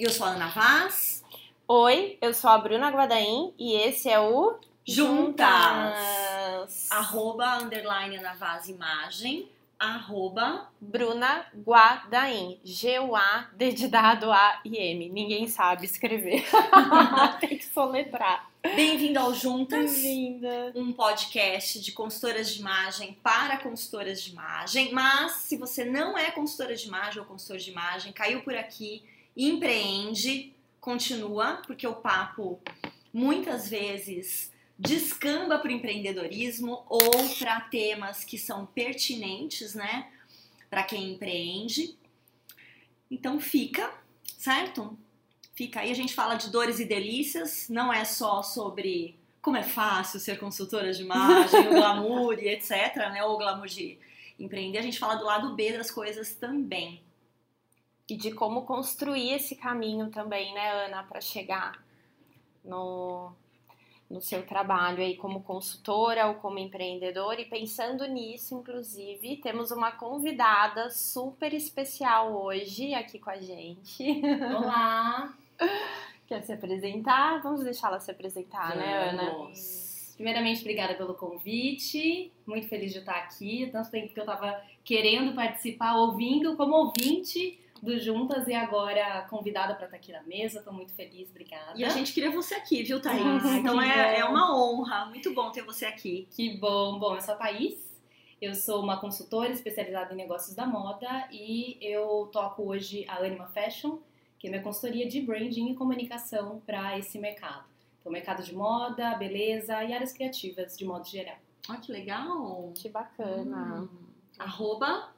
Eu sou a Ana Vaz. Oi, eu sou a Bruna Guadaim e esse é o Juntas. Juntas. Arroba, underline, Ana Vaz Imagem. Arroba, Bruna Guadaim. G-U-A-D de dado A e M. Ninguém sabe escrever. Tem que soletrar. bem-vindo ao Juntas. Bem-vinda. Um podcast de consultoras de imagem para consultoras de imagem. Mas se você não é consultora de imagem ou consultor de imagem, caiu por aqui, empreende, continua, porque o papo muitas vezes descamba para o empreendedorismo ou para temas que são pertinentes, né, para quem empreende. Então fica, certo? Fica aí, a gente fala de dores e delícias, não é só sobre como é fácil ser consultora de imagem, o glamour e etc, né, ou o glamour de empreender, a gente fala do lado B das coisas também. E de como construir esse caminho também, né, Ana, para chegar no, no seu trabalho aí como consultora ou como empreendedora. E pensando nisso, inclusive, temos uma convidada super especial hoje aqui com a gente. Olá! Quer se apresentar? Vamos deixar ela se apresentar, né, Ana? Vamos. Primeiramente, obrigada pelo convite. Muito feliz de estar aqui. Tanto tempo que eu estava querendo participar, ouvindo como ouvinte do Juntas e agora convidada para estar aqui na mesa. Estou muito feliz, obrigada. E a gente queria você aqui, viu, Thaís? Ah, então que é, é uma honra, muito bom ter você aqui. Que bom! Bom, eu sou a Thaís. Eu sou uma consultora especializada em negócios da moda e eu toco hoje a Anima Fashion, que é minha consultoria de branding e comunicação para esse mercado. Então, mercado de moda, beleza e áreas criativas de modo geral. Olha que legal. Que bacana. Hum. Arroba,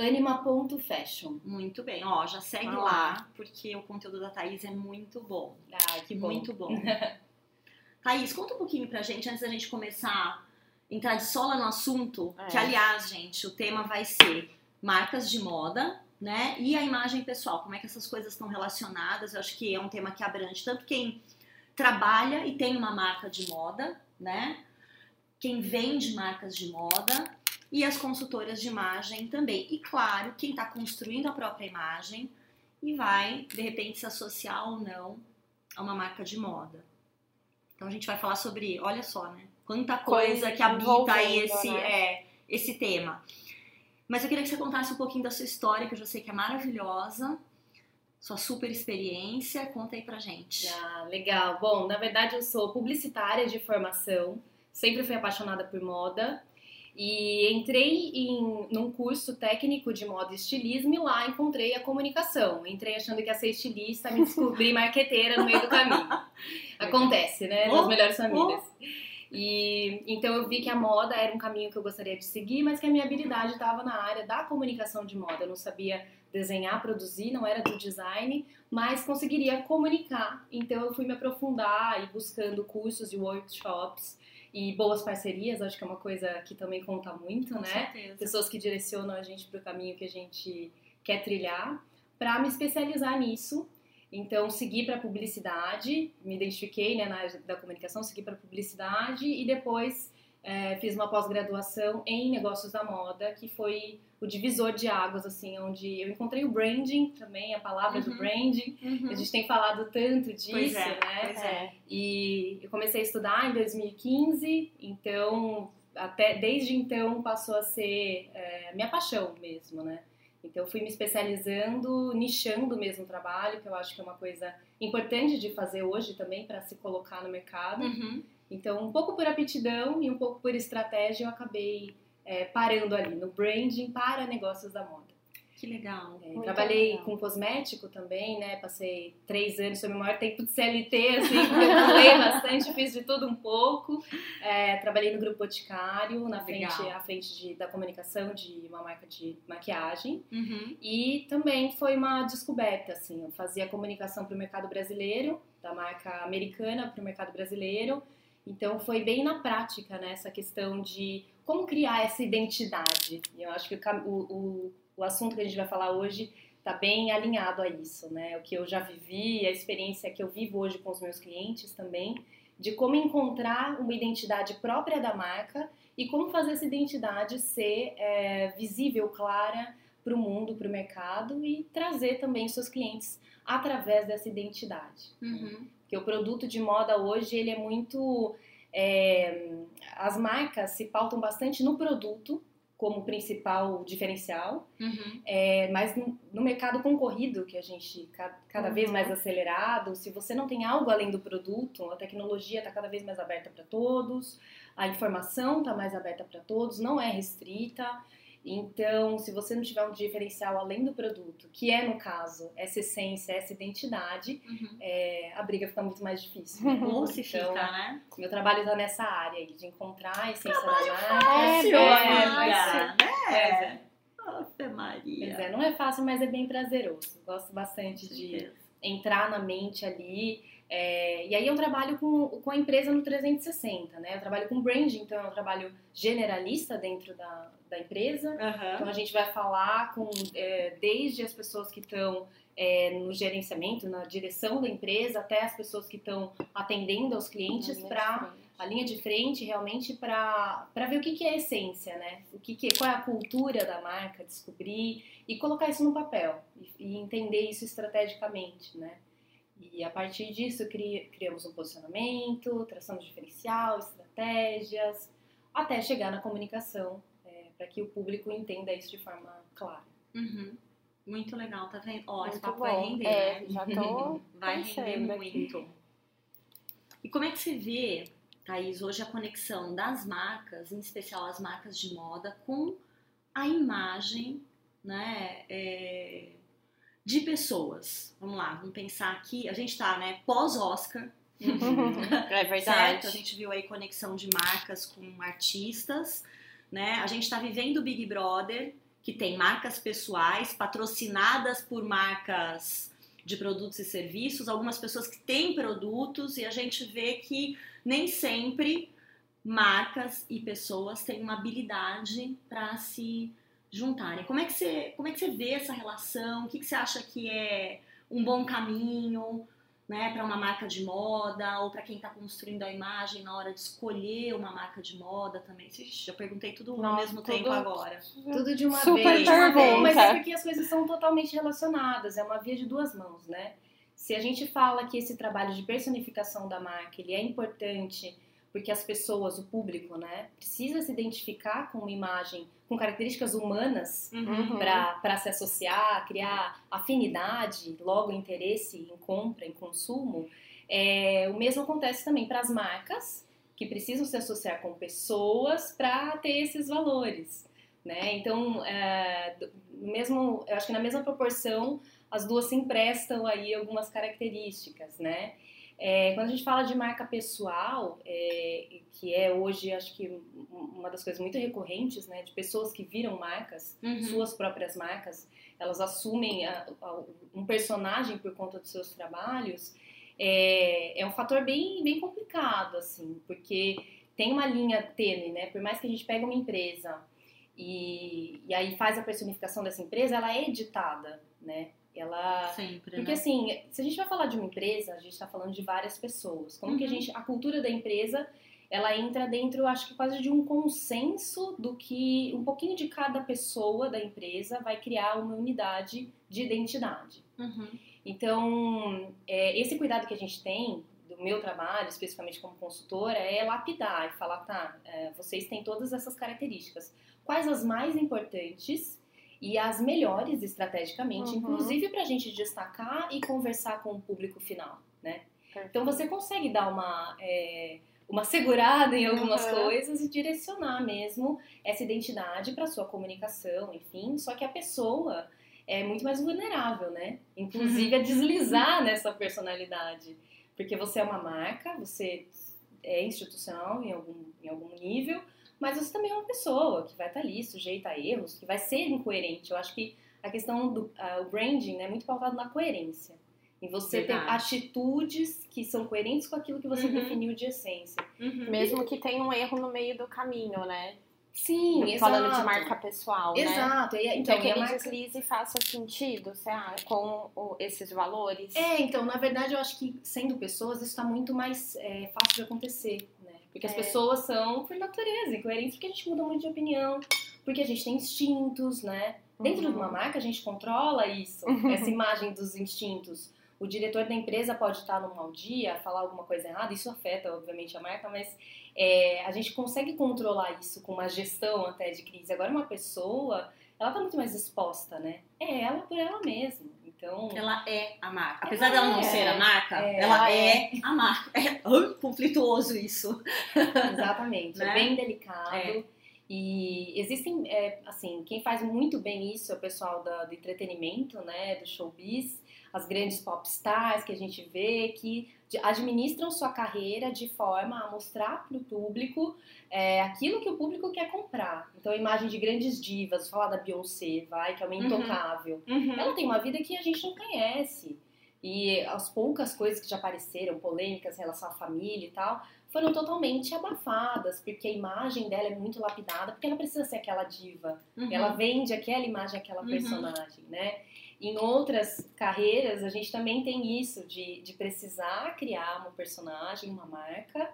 Anima.fashion. muito bem. Ó, já segue Vai lá, lá. porque o conteúdo da Thaís é muito bom. Ah, que bom. Muito bom. Thaís, conta um pouquinho pra gente, antes da gente começar a entrar de sola no assunto, É. que aliás, gente, o tema vai ser marcas de moda, né? E a imagem pessoal, como é que essas coisas estão relacionadas? Eu acho que é um tema que abrange tanto quem trabalha e tem uma marca de moda, né? Quem vende marcas de moda e as consultoras de imagem também. E claro, quem está construindo a própria imagem e vai, de repente, se associar ou não a uma marca de moda. Então a gente vai falar sobre, olha só, né? Quanta coisa, Coisa que habita aí esse, né? é, esse tema. Mas eu queria que você contasse um pouquinho da sua história, que eu já sei que é maravilhosa, sua super experiência. Conta aí pra gente. Ah, legal. Bom, na verdade eu sou publicitária de formação, sempre fui apaixonada por moda e entrei em num curso técnico de moda e estilismo e lá encontrei a comunicação. Entrei achando que ia ser estilista, me descobri marqueteira no meio do caminho. Acontece, né? Nas Oh, melhores famílias. E então eu vi que a moda era um caminho que eu gostaria de seguir, mas que a minha habilidade estava na área da comunicação de moda. Eu não sabia desenhar, produzir, não era do design, mas conseguiria comunicar. Então eu fui me aprofundar e buscando cursos e workshops e boas parcerias, acho que é uma coisa que também conta muito, Com né? certeza. Pessoas que direcionam a gente para o caminho que a gente quer trilhar, para me especializar nisso. Então, segui para publicidade, me identifiquei né, na área da comunicação, segui para publicidade e depois eh, fiz uma pós-graduação em negócios da moda, que foi o divisor de águas, assim, onde eu encontrei o branding também, a palavra do Uhum. branding. Uhum. A gente tem falado tanto disso, Pois é, né? pois é. E eu comecei a estudar em 2015, então até desde então passou a ser é, minha paixão mesmo, né? Então fui me especializando, nichando mesmo o trabalho, que eu acho que é uma coisa importante de fazer hoje também para se colocar no mercado. Uhum. Então um pouco por aptidão e um pouco por estratégia eu acabei é, parando ali no branding para negócios da moda. Que legal. É, trabalhei legal. com cosmético também, né? Passei três anos, foi meu maior tempo de CLT, assim, eu pulei bastante, fiz de tudo um pouco. É, trabalhei no Grupo Boticário, na frente, à frente de- da comunicação de uma marca de maquiagem. Uhum. E também foi uma descoberta, assim, eu fazia comunicação para o mercado brasileiro, da marca americana para o mercado brasileiro. Então foi bem na prática, né, essa questão de como criar essa identidade. E eu acho que o, o, o assunto que a gente vai falar hoje está bem alinhado a isso, né? O que eu já vivi, a experiência que eu vivo hoje com os meus clientes também, de como encontrar uma identidade própria da marca e como fazer essa identidade ser é, visível, clara para o mundo, para o mercado e trazer também seus clientes através dessa identidade. Uhum. Porque o produto de moda hoje ele é muito é, as marcas se pautam bastante no produto como principal diferencial, Uhum. é, mas no, no mercado concorrido, que a gente ca- cada Uhum. vez mais acelerado, se você não tem algo além do produto, a tecnologia está cada vez mais aberta para todos, a informação está mais aberta para todos, não é restrita. Então, se você não tiver um diferencial além do produto, que é no caso essa essência, essa identidade, Uhum. é, a briga fica muito mais difícil. né? Ou se Então, fica, né? meu trabalho está nessa área aí, de encontrar a essência da marca. fácil, é, amiga. mas- Né? é. Ave Maria. Pois é, não é fácil, mas é bem prazeroso. Gosto bastante de entrar na mente ali. É, e aí eu trabalho com, com a empresa no 360, né? Eu trabalho com branding, então é um trabalho generalista dentro da, da empresa. Aham. Então a gente vai falar com é, desde as pessoas que estão é, no gerenciamento, na direção da empresa, até as pessoas que estão atendendo aos clientes para a linha de frente realmente para ver o que, que é a essência, né? O que, que qual é a cultura da marca, descobrir e colocar isso no papel e, e entender isso estrategicamente, né? E a partir disso cri, criamos um posicionamento, traçamos diferencial, estratégias, até chegar na comunicação para que o público entenda isso de forma clara. Uhum. Muito legal, tá vendo? Ó, esse Muito papo bom. vai render, é, né? já tô Vai render aqui. muito. E como é que você vê, Thaís, hoje a conexão das marcas, em especial as marcas de moda, com a imagem, né, é, de pessoas? Vamos lá, vamos pensar aqui, a gente tá, né, pós-Oscar, é verdade. certo? A gente viu aí conexão de marcas com artistas, né? A gente está vivendo o Big Brother, que tem marcas pessoais patrocinadas por marcas de produtos e serviços, algumas pessoas que têm produtos e a gente vê que nem sempre marcas e pessoas têm uma habilidade para se juntarem. Como é que você, como é que você vê essa relação? O que, que você acha que é um bom caminho? né, para uma marca de moda ou para quem está construindo a imagem na hora de escolher uma marca de moda também. Ixi, eu perguntei tudo ao Nossa, mesmo tudo- tempo agora. Tudo de uma Super vez. pergunta. Mas é porque as coisas são totalmente relacionadas, é uma via de duas mãos, né? Se a gente fala que esse trabalho de personificação da marca ele é importante porque as pessoas, o público, né, precisa se identificar com uma imagem com características humanas Uhum. para se associar, criar afinidade, logo interesse em compra, em consumo. É, o mesmo acontece também para as marcas que precisam se associar com pessoas para ter esses valores, né? Então, é, mesmo, eu acho que na mesma proporção as duas se emprestam aí algumas características, né? É, quando a gente fala de marca pessoal, é, que é hoje, acho que um- uma das coisas muito recorrentes, né, de pessoas que viram marcas, Uhum. suas próprias marcas, elas assumem a- a- um personagem por conta dos seus trabalhos, é, é um fator bem, bem complicado, assim, porque tem uma linha tênue, né? Por mais que a gente pegue uma empresa e, e aí faz a personificação dessa empresa, ela é editada, né? Ela Sempre, porque né? assim, se a gente vai falar de uma empresa, a gente está falando de várias pessoas. Como que a Uhum. gente, a cultura da empresa, ela entra dentro, acho que quase de um consenso do que um pouquinho de cada pessoa da empresa vai criar uma unidade de identidade. Uhum. Então, é, esse cuidado que a gente tem do meu trabalho, especificamente como consultora, é lapidar e falar, tá, é, vocês têm todas essas características. Quais as mais importantes e as melhores estrategicamente, Uhum. inclusive para a gente destacar e conversar com o público final, né? Então você consegue dar uma, é, uma segurada em algumas Uhum. coisas e direcionar mesmo essa identidade para sua comunicação, enfim. Só que a pessoa é muito mais vulnerável, né? Inclusive a deslizar nessa personalidade. Porque você é uma marca, você é institucional em algum, em algum nível, mas você também é uma pessoa que vai estar ali sujeita a erros, que vai ser incoerente. Eu acho que a questão do o branding é muito pautado na coerência. Em você ter Verdade. atitudes que são coerentes com aquilo que você Uhum. definiu de essência. Uhum. Mesmo que tenha um erro no meio do caminho, né? Sim, Falando de exato. marca pessoal, né? Exato. E, Então, que e a ele marca... deslize e faça sentido, você acha, com o- esses valores. É, então, na verdade, eu acho que sendo pessoas, isso está muito mais é, fácil de acontecer, Porque as É. pessoas são, por natureza, incoerentes, porque a gente muda muito de opinião, porque a gente tem instintos, né? Dentro Uhum. de uma marca, a gente controla isso, essa imagem dos instintos. O diretor da empresa pode estar num mau dia, falar alguma coisa errada, isso afeta, obviamente, a marca, mas é, a gente consegue controlar isso com uma gestão até de crise. Agora, uma pessoa, ela tá muito mais exposta, né? É ela por ela mesma. Então, Ela é a marca. Apesar Ela dela não é. ser a marca, É, ela ela é a marca. É conflituoso isso. Exatamente, Né? é bem delicado. É. E existem, é, assim, quem faz muito bem isso é o pessoal da, do entretenimento, né, do showbiz, as grandes pop stars que a gente vê que administram sua carreira de forma a mostrar para o público é, aquilo que o público quer comprar. Então, a imagem de grandes divas, falar da Beyoncé, vai, que é uma Uhum. intocável. Ela tem uma vida que a gente não conhece. E as poucas coisas que já apareceram, polêmicas em relação à família e tal, foram totalmente abafadas, porque a imagem dela é muito lapidada, porque ela precisa ser aquela diva. Uhum. Ela vende aquela imagem, aquela Uhum. personagem, né? Em outras carreiras, a gente também tem isso, de, de precisar criar um personagem, uma marca,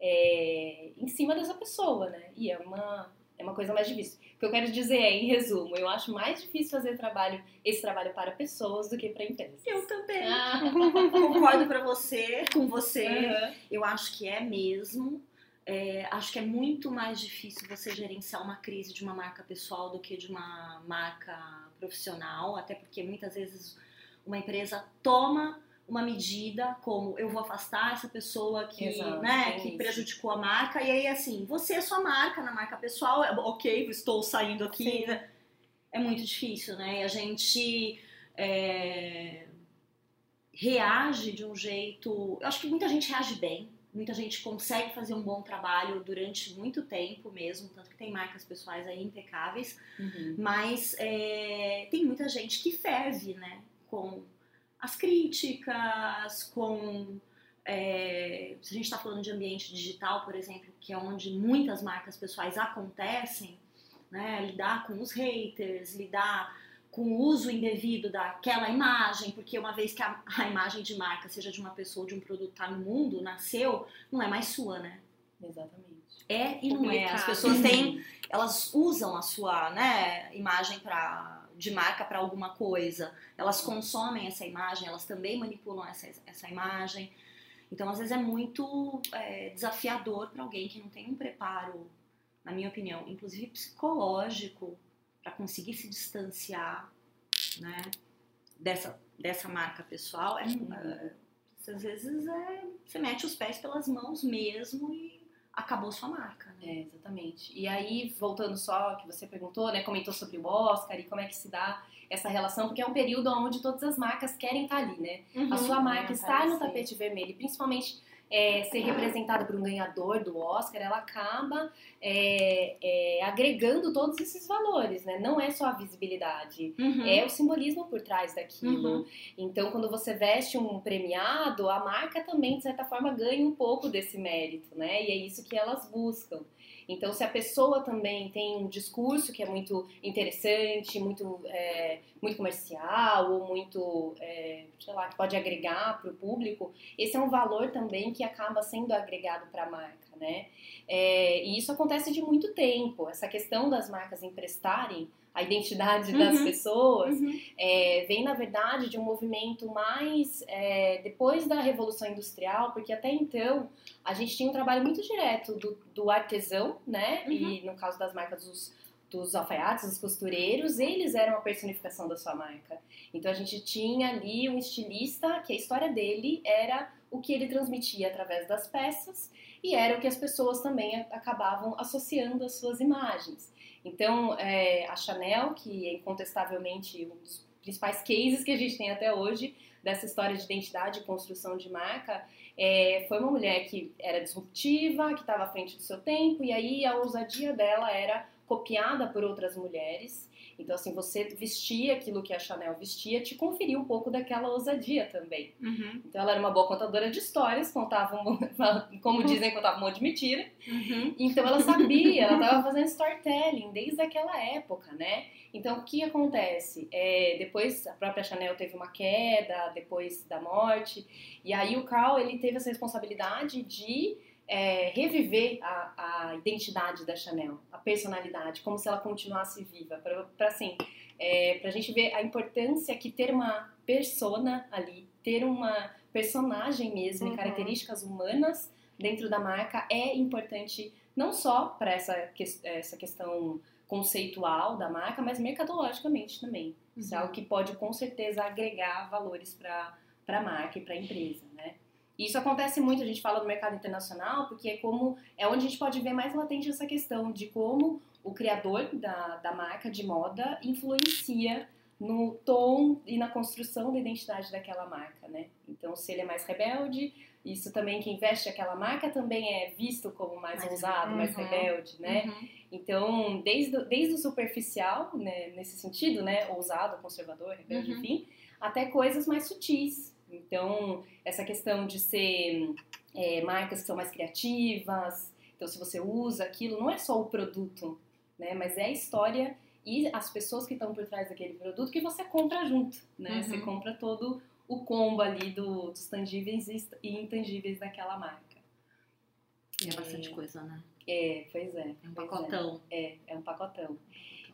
é, em cima dessa pessoa, né? E é uma, é uma coisa mais difícil. O que eu quero dizer é, em resumo, eu acho mais difícil fazer trabalho, esse trabalho para pessoas do que para empresas. Eu também. Ah. Concordo pra você, com você. Aham. Eu acho que é mesmo. É, acho que é muito mais difícil você gerenciar uma crise de uma marca pessoal do que de uma marca profissional, até porque muitas vezes uma empresa toma uma medida como eu vou afastar essa pessoa que, Exato, né, tem que prejudicou a marca e aí assim, você é sua marca na marca pessoal, é, ok, estou saindo aqui, né? é muito difícil, né? E a gente é, reage de um jeito. Eu acho que muita gente reage bem, muita gente consegue fazer um bom trabalho durante muito tempo mesmo, tanto que tem marcas pessoais aí impecáveis, Uhum. mas é, tem muita gente que ferve, né? Com as críticas, com. é, se a gente está falando de ambiente digital, por exemplo, que é onde muitas marcas pessoais acontecem, né? Lidar com os haters, lidar com o uso indevido daquela imagem, porque uma vez que a, a imagem de marca, seja de uma pessoa ou de um produto, tá no mundo, nasceu, não é mais sua, né? Exatamente. É e não é. As pessoas têm, elas usam a sua, né, imagem para de marca para alguma coisa. Elas consomem essa imagem, elas também manipulam essa, essa imagem. Então, às vezes é muito é, desafiador para alguém que não tem um preparo, na minha opinião, inclusive psicológico, para conseguir se distanciar, né, dessa dessa marca pessoal. É, é, às vezes é, você mete os pés pelas mãos mesmo e acabou sua marca. Né? É, exatamente. E aí, voltando só que você perguntou, né, comentou sobre o Oscar e como é que se dá essa relação, porque é um período onde todas as marcas querem estar ali, né? Uhum. A sua marca estar no tapete vermelho, principalmente é, ser representada por um ganhador do Oscar, ela acaba é, é, agregando todos esses valores, né? Não é só a visibilidade, Uhum. é o simbolismo por trás daquilo. Uhum. Então, quando você veste um premiado, a marca também, de certa forma, ganha um pouco desse mérito, né? E é isso que elas buscam. Então, se a pessoa também tem um discurso que é muito interessante, muito, é, muito comercial, ou muito, é, sei lá, que pode agregar para o público, esse é um valor também que acaba sendo agregado para a marca, né? É, e isso acontece de muito tempo. Essa questão das marcas emprestarem a identidade das Uhum. pessoas Uhum. é, vem, na verdade, de um movimento mais é, depois da Revolução Industrial, porque até então a gente tinha um trabalho muito direto do, do artesão, né? Uhum. E no caso das marcas dos, dos alfaiates, dos costureiros, eles eram a personificação da sua marca. Então a gente tinha ali um estilista que a história dele era o que ele transmitia através das peças e era o que as pessoas também acabavam associando às suas imagens. Então, é, a Chanel, que é incontestavelmente um dos principais cases que a gente tem até hoje dessa história de identidade e construção de marca, é, foi uma mulher que era disruptiva, que estava à frente do seu tempo, e aí a ousadia dela era copiada por outras mulheres. Então, assim, você vestia aquilo que a Chanel vestia, te conferia um pouco daquela ousadia também. Uhum. Então, ela era uma boa contadora de histórias, contava, um, como dizem, contava um monte de mentira. Uhum. Então ela sabia, ela estava fazendo storytelling desde aquela época, né? Então o que acontece? É, depois a própria Chanel teve uma queda, depois da morte, e aí o Carl ele teve essa responsabilidade de é, reviver a, a, identidade da Chanel, a personalidade, como se ela continuasse viva, para assim, é, para a gente ver a importância que ter uma persona ali, ter uma personagem mesmo uhum. e características humanas dentro da marca é importante não só para essa, essa questão conceitual da marca, mas mercadologicamente também. Uhum. Isso é uhum. algo que pode com certeza agregar valores para a marca e para a empresa, né? Isso acontece muito, a gente fala do mercado internacional, porque é como é onde a gente pode ver mais latente essa questão de como o criador da, da marca de moda influencia no tom e na construção da identidade daquela marca, né? Então, se ele é mais rebelde, isso também quem veste aquela marca também é visto como mais, mais ousado, uhum, mais rebelde, né? Uhum. Então, desde, desde o superficial, né, nesse sentido, né, ousado, conservador, rebelde, uhum. enfim, até coisas mais sutis. Então, essa questão de ser é, marcas que são mais criativas, então se você usa aquilo, não é só o produto, né, mas é a história e as pessoas que estão por trás daquele produto que você compra junto, né? Você uhum. compra todo o combo ali do, dos tangíveis e intangíveis daquela marca. E é bastante é, coisa, né? É, pois é. É um pacotão. É. é, é um pacotão.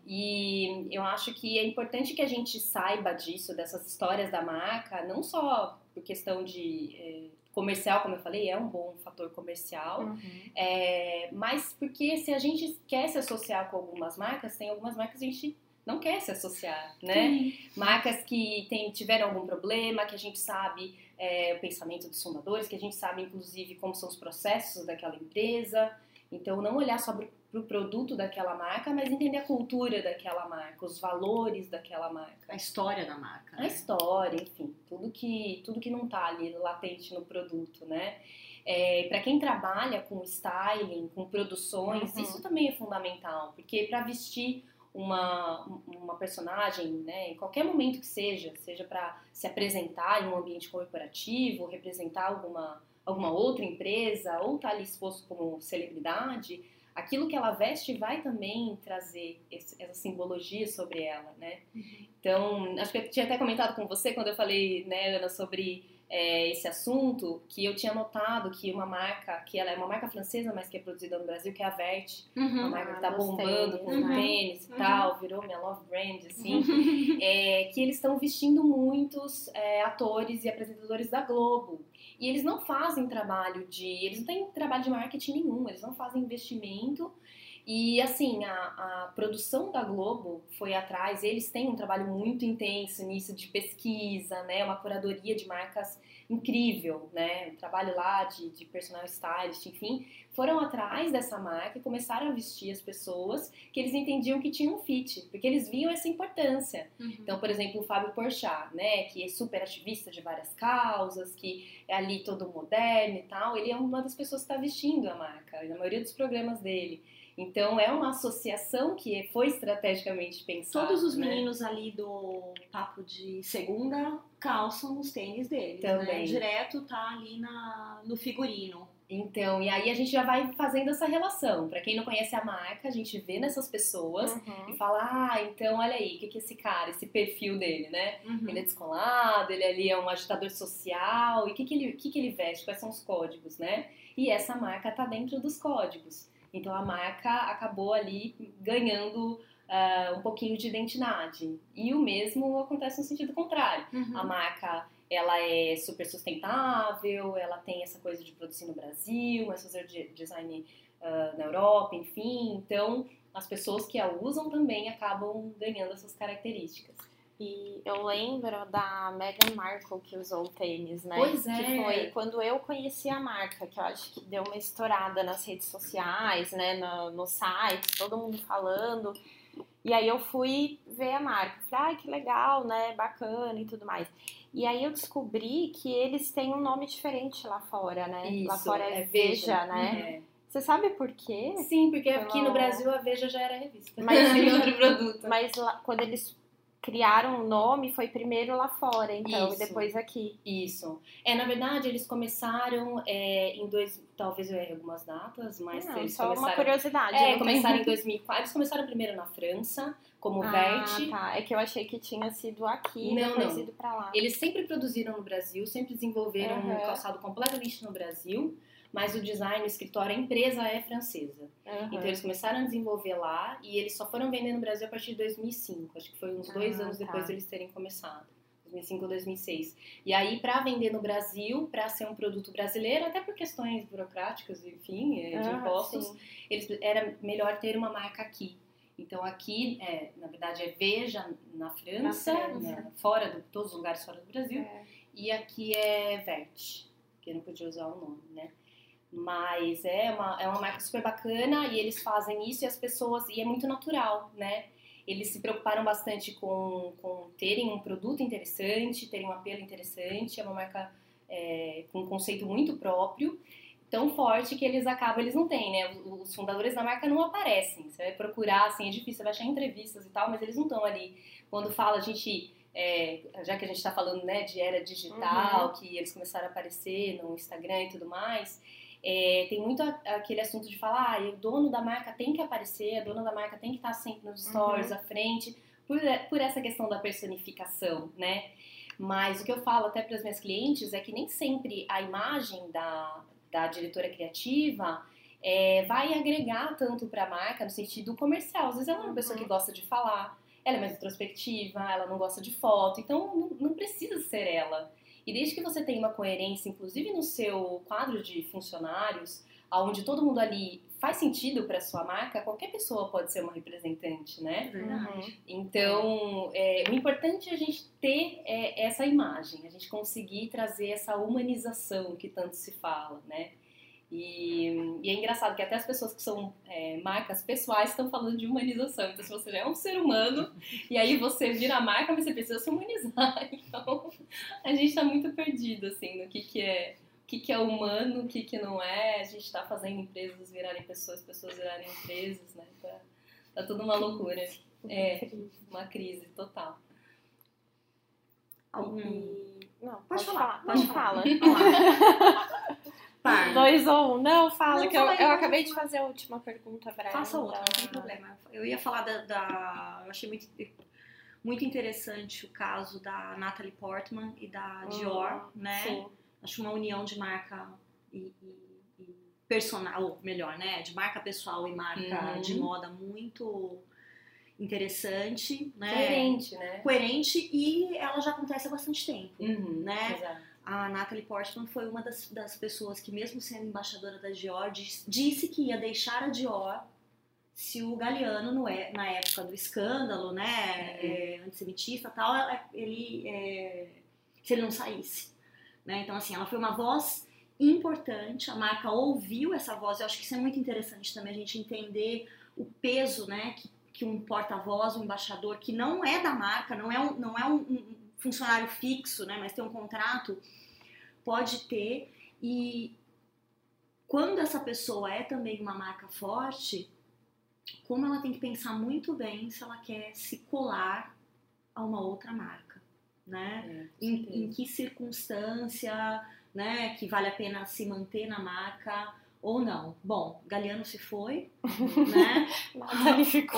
E eu acho que é importante que a gente saiba disso, dessas histórias da marca, não só por questão de é, comercial, como eu falei, é um bom fator comercial, uhum. é, mas porque se a gente quer se associar com algumas marcas, tem algumas marcas que a gente não quer se associar, né? Sim. Marcas que tem, tiveram algum problema, que a gente sabe é, o pensamento dos fundadores, que a gente sabe, inclusive, como são os processos daquela empresa. Então, não olhar só para o produto daquela marca, mas entender a cultura daquela marca, os valores daquela marca. A história da marca. A né? história, enfim, tudo que, tudo que não está ali latente no produto, né? É, para quem trabalha com styling, com produções, uhum. isso também é fundamental, porque para vestir uma, uma personagem, né, em qualquer momento que seja, seja para se apresentar em um ambiente corporativo, representar alguma, alguma outra empresa, ou estar tá ali exposto como celebridade, aquilo que ela veste vai também trazer esse, essa simbologia sobre ela, né? Uhum. Então, acho que eu tinha até comentado com você quando eu falei, né, Ana, sobre é, esse assunto, que eu tinha notado que uma marca, que ela é uma marca francesa, mas que é produzida no Brasil, que é a Vert, uhum, uma marca que tá bombando com uhum, tênis e uhum. tal, virou minha love brand, assim, é, que eles estão vestindo muitos é, atores e apresentadores da Globo. E eles não fazem trabalho de. Eles não têm trabalho de marketing nenhum, eles não fazem investimento e assim, a, a, produção da Globo foi atrás, eles têm um trabalho muito intenso nisso de pesquisa, né? Uma curadoria de marcas incrível, né? Um trabalho lá de, de personal stylist, enfim. Foram atrás dessa marca e começaram a vestir as pessoas que eles entendiam que tinham um fit, porque eles viam essa importância. Uhum. Então, por exemplo, o Fábio Porchat, né? Que é super ativista de várias causas, que é ali todo moderno e tal. Ele é uma das pessoas que está vestindo a marca, na maioria dos programas dele. Então é uma associação que foi estrategicamente pensada. Todos os né? meninos ali do papo de segunda calçam os tênis deles, né? Também. Né? Direto tá ali na, no figurino. Então, e aí a gente já vai fazendo essa relação. Para quem não conhece a marca, a gente vê nessas pessoas uhum. e fala: ah, então olha aí, o que, que é esse cara, esse perfil dele, né? Uhum. Ele é descolado, ele ali é um agitador social, e o que, que, ele, que, que ele veste, quais são os códigos, né? E essa marca tá dentro dos códigos. Então a marca acabou ali ganhando uh, um pouquinho de identidade. E o mesmo acontece no sentido contrário. Uhum. A marca ela é super sustentável, ela tem essa coisa de produzir no Brasil, mas fazer design uh, na Europa, enfim. Então as pessoas que a usam também acabam ganhando essas características. E eu lembro da Meghan Markle que usou o tênis, né? Pois é. Que foi quando eu conheci a marca, que eu acho que deu uma estourada nas redes sociais, né? No, no site, todo mundo falando. E aí eu fui ver a marca. Falei, ai, que legal, né? Bacana e tudo mais. E aí eu descobri que eles têm um nome diferente lá fora, né? Isso, lá fora é, é Veja, né? É. Você sabe por quê? Sim, porque Pelo... aqui no Brasil a Veja já era revista. Mas, outro produto. Mas lá, quando eles criaram um nome foi primeiro lá fora, então, Isso. e depois aqui. Isso. É, na verdade, eles começaram é, em dois, talvez eu erre algumas datas, mas Não, eles só começaram... uma curiosidade. É, começaram em 2004, eles começaram primeiro na França, como ah, tá. É que eu achei que tinha sido aqui, não, depois não. ido pra lá. Eles sempre produziram no Brasil, sempre desenvolveram uhum. um calçado completamente no Brasil, mas o design, o escritório, a empresa é francesa. Uhum. Então eles começaram a desenvolver lá e eles só foram vender no Brasil a partir de 2005. Acho que foi uns dois Ah, anos tá. depois deles terem começado. 2005 ou 2006. E aí, para vender no Brasil, para ser um produto brasileiro, até por questões burocráticas, enfim, eh, de Ah, impostos, sim. eles, era melhor ter uma marca aqui. Então aqui, é, na verdade, é Veja na França, Na França. né, fora de todos os lugares fora do Brasil, É. e aqui é Vert, que eu não podia usar o nome, né? Mas é uma, é uma marca super bacana e eles fazem isso e as pessoas, e é muito natural, né? Eles se preocuparam bastante com, com terem um produto interessante, terem um apelo interessante, é uma marca é, com um conceito muito próprio, tão forte que eles acabam, eles não têm, né? Os fundadores da marca não aparecem. Você vai procurar, assim, é difícil, você vai achar entrevistas e tal, mas eles não estão ali. Quando fala, a gente, é, já que a gente está falando, né, de era digital, que eles começaram a aparecer no Instagram e tudo mais, é, tem muito a- aquele assunto de falar, ah, o dono da marca tem que aparecer, a dona da marca tem que estar sempre nos stories, à frente, por, por essa questão da personificação, né? Mas o que eu falo até para as minhas clientes é que nem sempre a imagem da, da diretora criativa é, vai agregar tanto para a marca no sentido comercial. Às vezes ela é uma pessoa que gosta de falar, ela é mais introspectiva, ela não gosta de foto, então não, não precisa ser ela. E desde que você tenha uma coerência, inclusive no seu quadro de funcionários, onde todo mundo ali faz sentido para sua marca, qualquer pessoa pode ser uma representante, né? Verdade. Então, é, o importante é a gente ter é, essa imagem, a gente conseguir trazer essa humanização que tanto se fala, né? E, e é engraçado que até as pessoas que são é, marcas pessoais estão falando de humanização. Então, se você já é um ser humano e aí você vira a marca, você precisa se humanizar. Então, a gente está muito perdido, assim, no que, que é o que, que é humano, o que, que não é. A gente está fazendo empresas virarem pessoas, pessoas virarem empresas, né? Tá, tá tudo uma loucura. É, uma crise total. Algum... Não, Pode pode, falar, falar. pode Não, fala. Par. Dois ou um. Não, fala, Não, que eu, eu pode acabei de fazer a última pergunta pra Faça ela. outra, não tem problema. Eu ia falar da. da- eu achei muito, muito interessante o caso da Natalie Portman e da Hum, Dior, né? Sim. Acho uma união de marca e, e, e personal, ou melhor, né? De marca pessoal e marca Uhum. de moda muito interessante, né? Coerente, né? Coerente e ela já acontece há bastante tempo. Uhum, Né? Exato. A Natalie Portman foi uma das, das pessoas que, mesmo sendo embaixadora da Dior, dis- disse que ia deixar a Dior se o Galeano, no é- na época do escândalo, né, é, antissemitista e tal, ele, é, se ele não saísse. Né? Então, assim, ela foi uma voz importante, a marca ouviu essa voz, eu acho que isso é muito interessante também, a gente entender o peso, né, que, que um porta-voz, um embaixador, que não é da marca, não é um, não é um, um funcionário fixo, né, mas tem um contrato, pode ter, e quando essa pessoa é também uma marca forte, como ela tem que pensar muito bem se ela quer se colar a uma outra marca, né? É, Em, em que circunstância, né, que vale a pena se manter na marca ou não. Bom, Galeano se foi, né?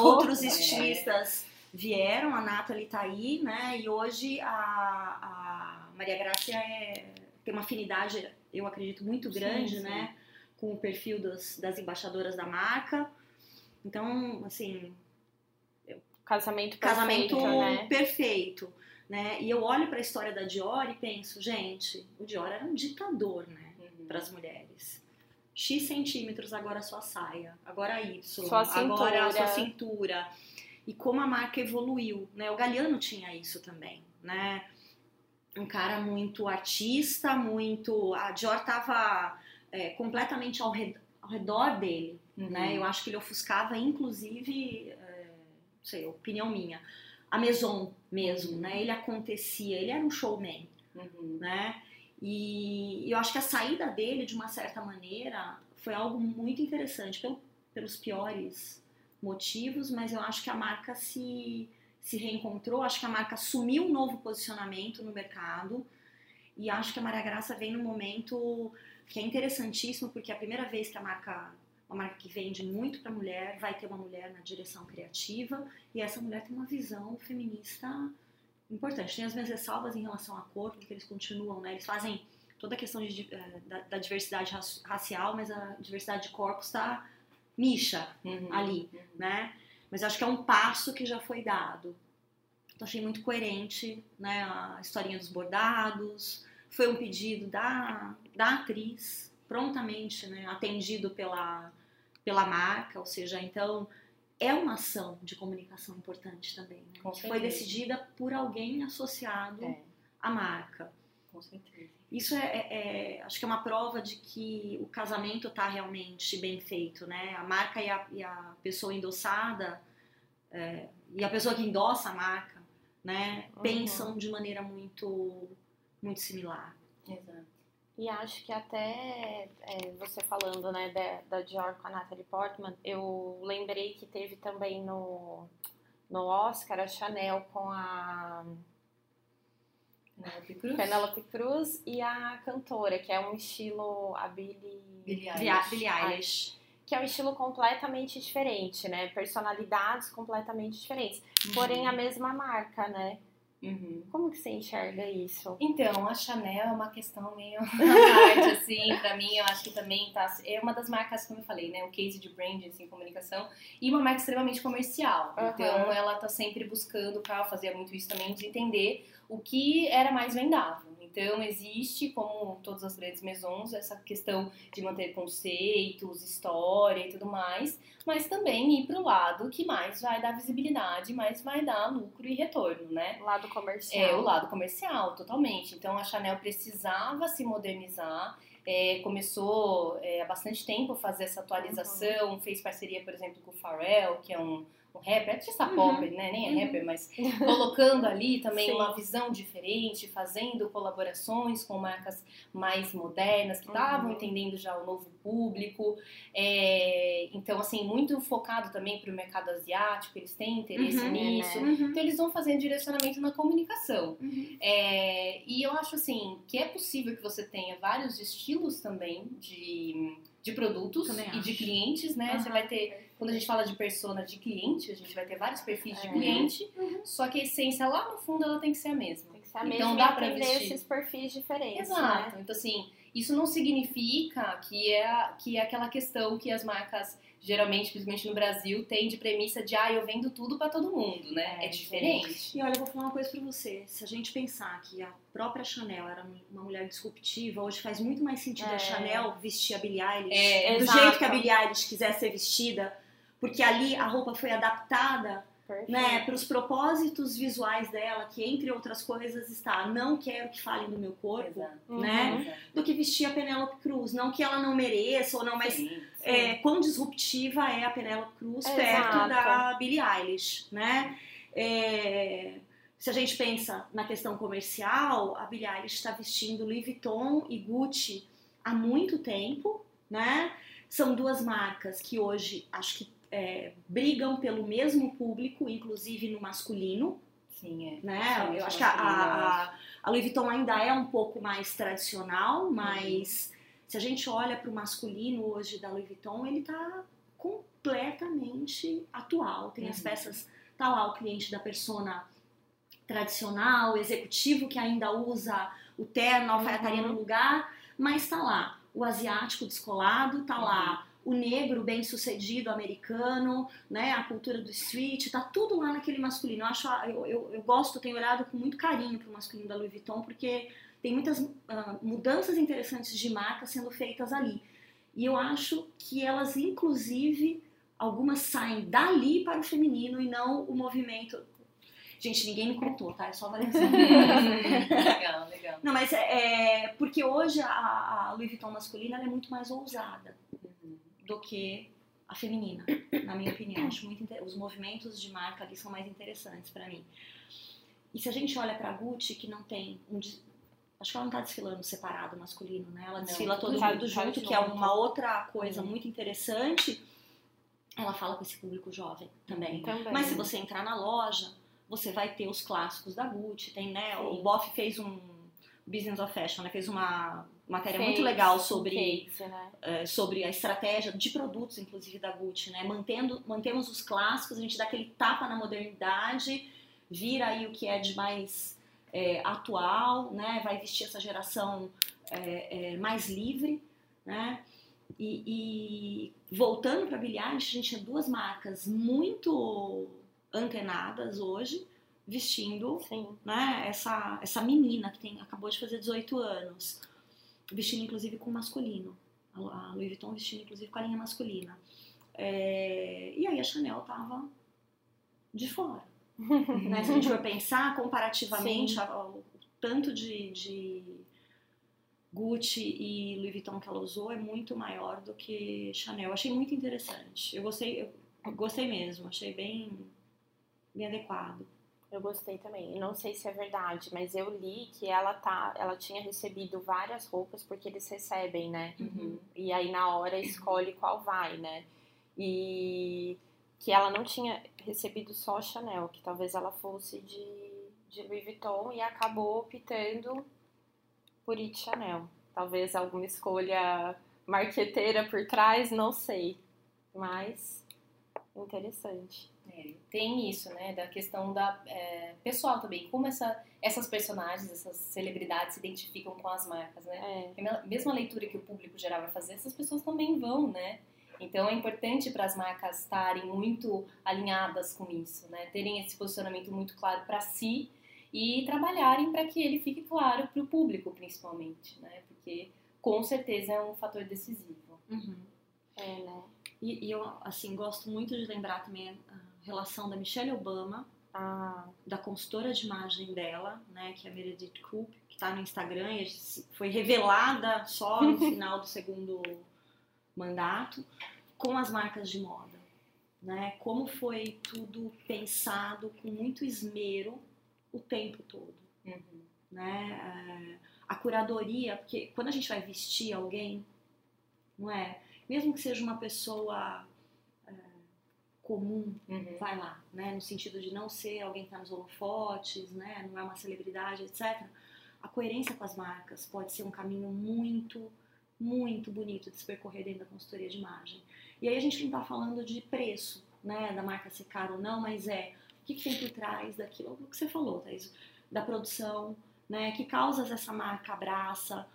Outros estilistas vieram, a Nathalie tá aí, né? E hoje a, a Maria Grácia é, tem uma afinidade, eu acredito, muito Sim, grande, sim. né? Com o perfil dos- das embaixadoras da marca. Então, assim, Casamento perfeito, casamento né? perfeito, né? E eu olho para a história da Dior e penso, gente, o Dior era um ditador, né? Uhum. Para as mulheres. X centímetros, agora a sua saia, agora Y, Sua agora a sua cintura. E como a marca evoluiu, né? O Galeano tinha isso também, né? Um cara muito artista, muito... A Dior tava é, completamente ao, red- ao redor dele, Uhum. né? Eu acho que ele ofuscava, inclusive, é, não sei, opinião minha, a Maison mesmo, né? Ele acontecia, ele era um showman, Uhum. né? E eu acho que a saída dele, de uma certa maneira, foi algo muito interessante, pelo- pelos piores motivos, mas eu acho que a marca se, se reencontrou, acho que a marca assumiu um novo posicionamento no mercado, e acho que a Maria Graça vem num momento que é interessantíssimo, porque é a primeira vez que a marca, uma marca que vende muito para mulher, vai ter uma mulher na direção criativa, e essa mulher tem uma visão feminista importante. Tem as minhas ressalvas em relação à cor, porque eles continuam, né? Eles fazem toda a questão de, eh, da, da, diversidade racial, mas a diversidade de corpos está nicha uhum, ali, uhum. né? Mas acho que é um passo que já foi dado. Então achei muito coerente, né? A historinha dos bordados, foi um pedido da, da atriz, prontamente, né? Atendido pela, pela marca, ou seja, então é uma ação de comunicação importante também, né? que foi decidida por alguém associado é. à marca. Com certeza. Isso é, é, é, acho que é uma prova de que o casamento está realmente bem feito, né? A marca e a, e a pessoa endossada é, e a pessoa que endossa a marca, né? Uhum. Pensam de maneira muito, muito similar. Exato. E acho que até é, você falando, né, da, da Dior com a Natalie Portman, eu lembrei que teve também no, no Oscar a Chanel com a Penelope Cruz. Penelope Cruz e a cantora, que é um estilo a Billie, Billie Eilish. Billie Eilish. Que é um estilo completamente diferente, né? Personalidades completamente diferentes. Uhum. Porém, a mesma marca, né? Uhum. Como que você enxerga isso? Então, a Chanel é uma questão meio parte, assim, pra mim, eu acho que também tá, é uma das marcas, como eu falei, né, o case de branding, assim, comunicação, e uma marca extremamente comercial, uhum. então ela tá sempre buscando, Carl fazia muito isso também, de entender o que era mais vendável. Então, existe, como todas as grandes maisons, essa questão de manter conceitos, história e tudo mais, mas também ir para o lado que mais vai dar visibilidade, mais vai dar lucro e retorno, né? Lado comercial. É, o lado comercial, totalmente. Então, a Chanel precisava se modernizar, é, começou é, há bastante tempo a fazer essa atualização, uhum. fez parceria, por exemplo, com o Pharrell, que é um um rapper, artista uhum. pop, né? Nem é uhum. rapper, mas colocando ali também Sim. uma visão diferente, fazendo colaborações com marcas mais modernas que estavam uhum. entendendo já o novo público. É, então, assim, muito focado também para o mercado asiático, eles têm interesse uhum. nisso. Né? Então, eles vão fazendo direcionamento na comunicação. Uhum. É, e eu acho, assim, que é possível que você tenha vários estilos também de, de produtos também e acho. de clientes, né? Você vai ter quando a gente fala de persona de cliente, a gente vai ter vários perfis é. de cliente, uhum. só que a essência lá no fundo ela tem que ser a mesma. Tem que ser a então, mesma dá para vestir esses perfis diferentes. Exato. Né? Então assim, isso não significa que é que é aquela questão que as marcas geralmente, principalmente no Brasil, tem de premissa de ah, eu vendo tudo para todo mundo, né? É, é diferente. Sim. E olha, eu vou falar uma coisa para você. Se a gente pensar que a própria Chanel era uma mulher disruptiva, hoje faz muito mais sentido é. a Chanel vestir a Billie Eilish é, do jeito que a Billie Eilish quiser ser vestida porque ali a roupa foi adaptada né, para os propósitos visuais dela, que entre outras coisas está não quero que falem do meu corpo, Exato. né, uhum. do que vestir a Penélope Cruz, não que ela não mereça ou não, mas sim, sim. É, quão disruptiva é a Penélope Cruz Exato. perto da Billie Eilish, né? É, se a gente pensa na questão comercial, a Billie Eilish está vestindo Louis Vuitton e Gucci há muito tempo, né? São duas marcas que hoje acho que é, brigam pelo mesmo público, inclusive no masculino. Sim, é. Né? Eu acho que a, a, a, Louis Vuitton ainda é um pouco mais tradicional, uhum. mas uhum. se a gente olha para o masculino hoje da Louis Vuitton, ele está completamente atual. Tem uhum. as peças, tá lá o cliente da persona tradicional, executivo que ainda usa o terno, a alfaiataria uhum. no lugar, mas tá lá o asiático descolado, tá lá uhum o negro bem sucedido americano, né, a cultura do street, tá tudo lá naquele masculino. Eu acho, eu, eu, eu gosto, tenho olhado com muito carinho para o masculino da Louis Vuitton porque tem muitas uh, mudanças interessantes de marca sendo feitas ali. E eu acho que elas, inclusive, algumas saem dali para o feminino e não o movimento. Gente, ninguém me contou, tá? É só avaliação. legal, legal. Não, mas é, é porque hoje a, a Louis Vuitton masculina é muito mais ousada do que a feminina, na minha opinião. Acho muito os movimentos de marca ali são mais interessantes para mim. E se a gente olha para a Gucci, que não tem um acho que ela não está desfilando separado masculino, né? Ela desfila não, todo mundo tá, junto, que é uma outra coisa uhum. muito interessante. Ela fala com esse público jovem também. também. Mas se você entrar na loja, você vai ter os clássicos da Gucci, tem, né? Sim. O Boff fez um Business of Fashion, né? Fez uma matéria muito legal sobre, né? é, sobre a estratégia de produtos, inclusive da Gucci, né? Mantendo, mantemos os clássicos, a gente dá aquele tapa na modernidade, vira aí o que é de mais é, atual, né? Vai vestir essa geração é, é, mais livre, né? E, e voltando para a Billie Eilish, a gente tinha duas marcas muito antenadas hoje, vestindo Sim. né, essa, essa menina que tem, acabou de fazer 18 anos, vestindo inclusive com masculino. A Louis Vuitton vestindo inclusive com a linha masculina. É, e aí a Chanel tava de fora. né? Se a gente for pensar comparativamente ao tanto de, de Gucci e Louis Vuitton que ela usou é muito maior do que Chanel. Eu achei muito interessante. Eu gostei, eu gostei mesmo, achei bem, bem adequado. Eu gostei também. Não sei se é verdade, mas eu li que ela tá, ela tinha recebido várias roupas porque eles recebem, né? Uhum. E aí na hora escolhe qual vai, né? E que ela não tinha recebido só Chanel, que talvez ela fosse de, de Louis Vuitton e acabou optando por It Chanel. Talvez alguma escolha marqueteira por trás, não sei. Mas interessante. Tem isso, né, da questão da é, pessoal também, como essa, essas personagens, essas celebridades se identificam com as marcas, né? É, a mesma leitura que o público geral vai fazer, essas pessoas também vão, né? Então é importante para as marcas estarem muito alinhadas com isso, né? Terem esse posicionamento muito claro para si e trabalharem para que ele fique claro para o público, principalmente, né? Porque com certeza é um fator decisivo. é, né? E, e eu, assim, gosto muito de lembrar também relação da Michelle Obama, Ah, da consultora de imagem dela, né, que é a Meredith Coupe, que está no Instagram e foi revelada só no final do segundo mandato, com as marcas de moda. Né? Como foi tudo pensado com muito esmero o tempo todo. Uhum. né? É, A curadoria, porque quando a gente vai vestir alguém, não é? Mesmo que seja uma pessoa comum, Uhum. vai lá, né? No sentido de não ser alguém que está nos holofotes, né? Não é uma celebridade, etc. A coerência com as marcas pode ser um caminho muito, muito bonito de se percorrer dentro da consultoria de imagem. E aí a gente não está falando de preço, né? Da marca ser cara ou não, mas é o que, que tem por trás daquilo o que você falou, Thaís, da produção, né? Que causas essa marca abraça?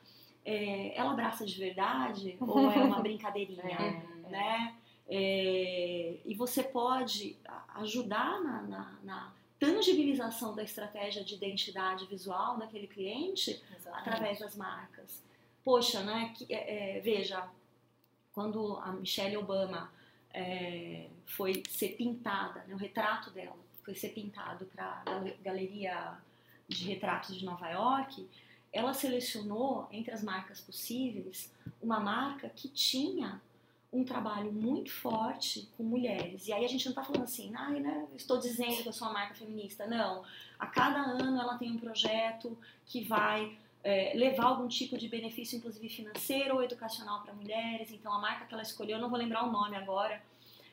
É, ela abraça de verdade ou é uma brincadeirinha? É. né? É, e você pode ajudar na, na- na tangibilização da estratégia de identidade visual daquele cliente Exatamente. através das marcas. Poxa, né? que- é, é, veja, quando a Michelle Obama é, foi ser pintada, né, o retrato dela foi ser pintado para a galeria de retratos de Nova York, ela selecionou entre as marcas possíveis uma marca que tinha um trabalho muito forte com mulheres. E aí a gente não está falando assim, ai, né, estou dizendo que eu sou uma marca feminista. Não. A cada ano ela tem um projeto que vai é, levar algum tipo de benefício, inclusive financeiro ou educacional para mulheres. Então a marca que ela escolheu, eu não vou lembrar o nome agora,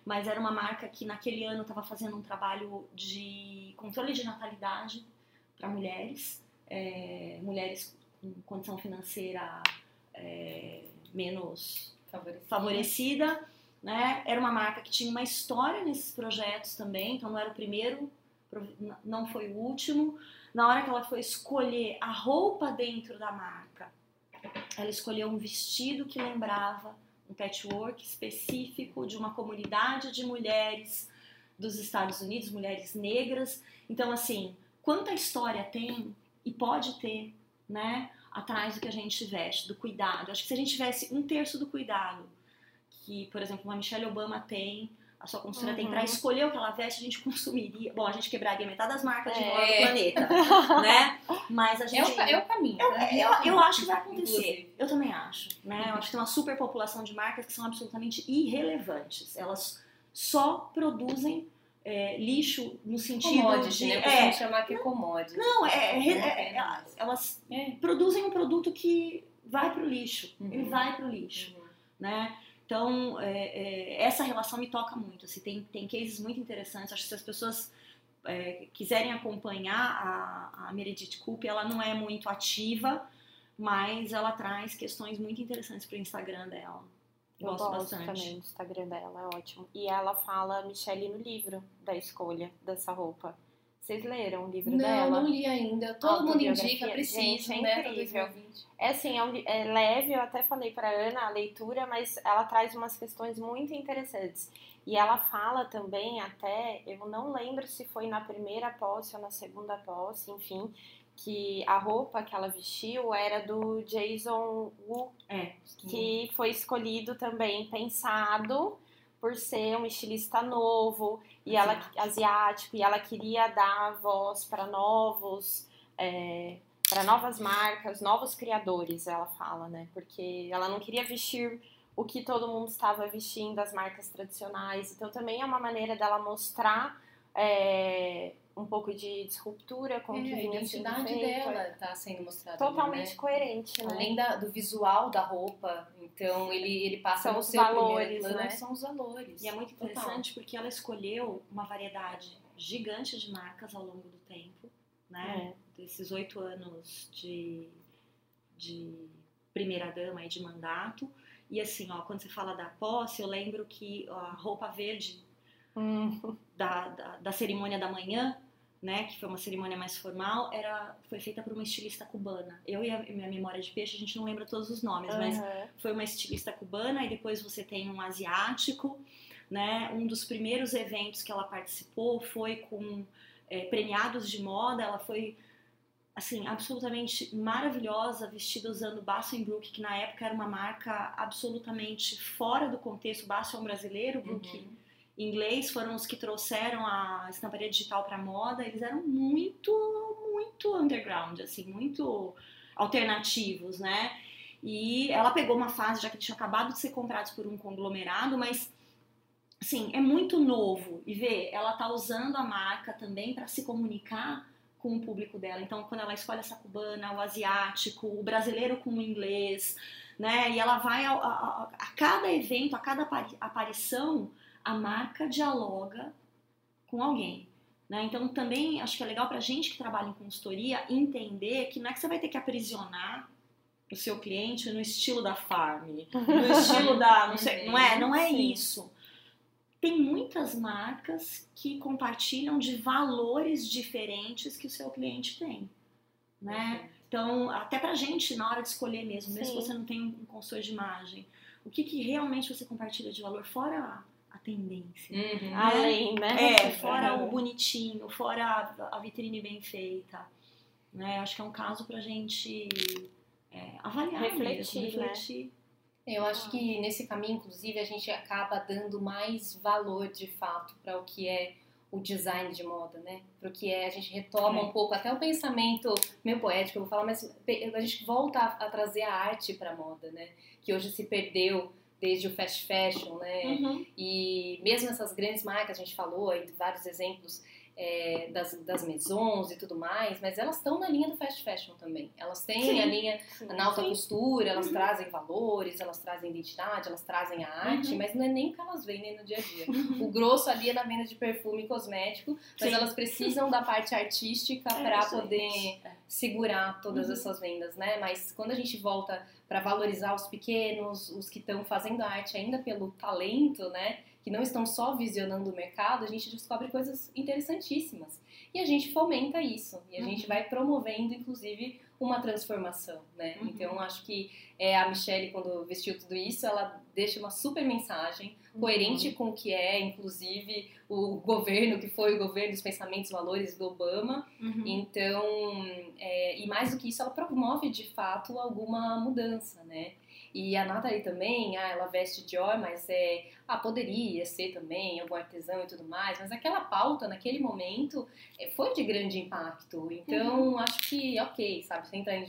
mas era uma marca que naquele ano estava fazendo um trabalho de controle de natalidade para mulheres, é, mulheres com condição financeira é, menos Favorecido. favorecida, né? Era uma marca que tinha uma história nesses projetos também, então não era o primeiro, não foi o último. Na hora que ela foi escolher a roupa dentro da marca, ela escolheu um vestido que lembrava um patchwork específico de uma comunidade de mulheres dos Estados Unidos, mulheres negras. Então, assim, quanta história tem e pode ter, né? Atrás do que a gente veste, do cuidado. Acho que se a gente tivesse um terço do cuidado que, por exemplo, uma Michelle Obama tem, a sua consultora tem Uhum. para escolher o que ela veste, a gente consumiria. Bom, a gente quebraria metade das marcas de É. moda do planeta, né? Mas a É gente o, é o caminho. eu, né? eu, eu acho que vai acontecer. Inclusive. Eu também acho. Né? Eu acho que tem uma superpopulação de marcas que são absolutamente irrelevantes. Elas só produzem é, lixo no sentido Commodity, de. né? Eu é, chamar que é commodity. não, é, é- é- é- elas É. produzem um produto que vai para o lixo. Uhum. Ele vai para o lixo, Uhum. né? Então, é, essa relação me toca muito. Assim, tem, tem cases muito interessantes. Acho que se as pessoas quiserem acompanhar a, a Meredith Coupe, ela não é muito ativa, mas ela traz questões muito interessantes para o Instagram dela. Eu Gosto, gosto bastante. também do Instagram dela, é ótimo. E ela fala Michelle no livro da escolha dessa roupa. Vocês leram o livro não, dela? Não, não li ainda. Todo mundo indica, precisa, Gente, é né? incrível. 2020. É assim, é, um é leve, eu até falei pra Ana a leitura, mas ela traz umas questões muito interessantes. E ela fala também, até, eu não lembro se foi na primeira posse ou na segunda posse, enfim, que a roupa que ela vestiu era do Jason Wu, É. que foi escolhido também, pensado por ser um estilista novo e ela Asiático. asiático e ela queria dar voz para novos para novas marcas, novos criadores, ela fala, né? Porque ela não queria vestir o que todo mundo estava vestindo, as marcas tradicionais. Então também é uma maneira dela mostrar é, um pouco de disruptura com o que É, a vinha sendo identidade feito. dela tá sendo mostrada. ali, Totalmente né? coerente, né? Além da- do visual da roupa, então ele, ele passa São no os seu valores, plano, né? são os valores. E é muito Total. interessante porque ela escolheu uma variedade gigante de marcas ao longo do tempo, né? Desses oito anos de, de primeira dama e de mandato. E assim, ó, quando você fala da posse, eu lembro que a roupa verde Hum, da, da, da cerimônia da manhã, né, que foi uma cerimônia mais formal, era foi feita por uma estilista cubana. Eu e a minha memória de peixe, a gente não lembra todos os nomes, mas aham. foi uma estilista cubana e depois você tem um asiático, né? Um dos primeiros eventos que ela participou foi com é, premiados de moda. Ela foi assim absolutamente maravilhosa, vestida usando Basso Brook, que na época era uma marca absolutamente fora do contexto. Basso é um brasileiro, Brook Uhum. inglês foram os que trouxeram a estamparia digital para moda. Eles eram muito, muito underground, assim, muito alternativos, né? E ela pegou uma fase já que tinha acabado de ser comprados por um conglomerado, mas assim, é muito novo. E vê, ela tá usando a marca também para se comunicar com o público dela. Então, quando ela escolhe essa cubana, o asiático, o brasileiro com o inglês, né? E ela vai a, a- a cada evento, a cada apari- aparição, a marca dialoga com alguém. Né? Então, também acho que é legal para gente que trabalha em consultoria entender que não é que você vai ter que aprisionar o seu cliente no estilo da farm, no estilo da. Não, sei, não é, não é isso. Tem muitas marcas que compartilham de valores diferentes que o seu cliente tem. Né? Então, até pra gente, na hora de escolher mesmo, mesmo Sim. que você não tem um consultor de imagem, o que, que realmente você compartilha de valor, fora a, tendência. Uhum. Além, né? É, fora Aham. o bonitinho, fora a, vitrine bem feita. Né? Acho que é um caso pra gente é, avaliar Refletir, mesmo, né? Eu acho que nesse caminho, inclusive, a gente acaba dando mais valor de fato para o que é o design de moda, né? Para o que é, a gente retoma É. um pouco até o pensamento meio poético, eu vou falar, mas a gente volta a, a trazer a arte para moda, né? Que hoje se perdeu desde o fast fashion, né? Uhum. E mesmo essas grandes marcas, a gente falou aí de vários exemplos é, das, das maisons e tudo mais, mas elas estão na linha do fast fashion também. Elas têm Sim. a linha Sim. na alta Sim. costura, elas trazem valores, elas trazem identidade, elas trazem a arte, Uhum. mas não é nem o que elas vendem no dia a dia. O grosso ali é na venda de perfume e cosmético, mas elas precisam da parte artística É, para poder É. segurar todas Uhum. essas vendas, né? Mas quando a gente volta para valorizar os pequenos, os que estão fazendo arte ainda pelo talento, né? Que não estão só visionando o mercado, a gente descobre coisas interessantíssimas. E a gente fomenta isso. E a Uhum. gente vai promovendo, inclusive, uma transformação, né? Uhum. Então, acho que é, a Michelle, quando vestiu tudo isso, ela deixa uma super mensagem, coerente Uhum. com o que é, inclusive, o governo, que foi o governo dos pensamentos valores do Obama. Uhum. Então, é, e mais do que isso, ela promove de fato alguma mudança, né? E a Nathalie também, ah, ela veste Dior, mas é, ah, poderia ser também algum artesão e tudo mais, mas aquela pauta naquele momento é, foi de grande impacto. Então, acho que, ok, sabe, sem entrar em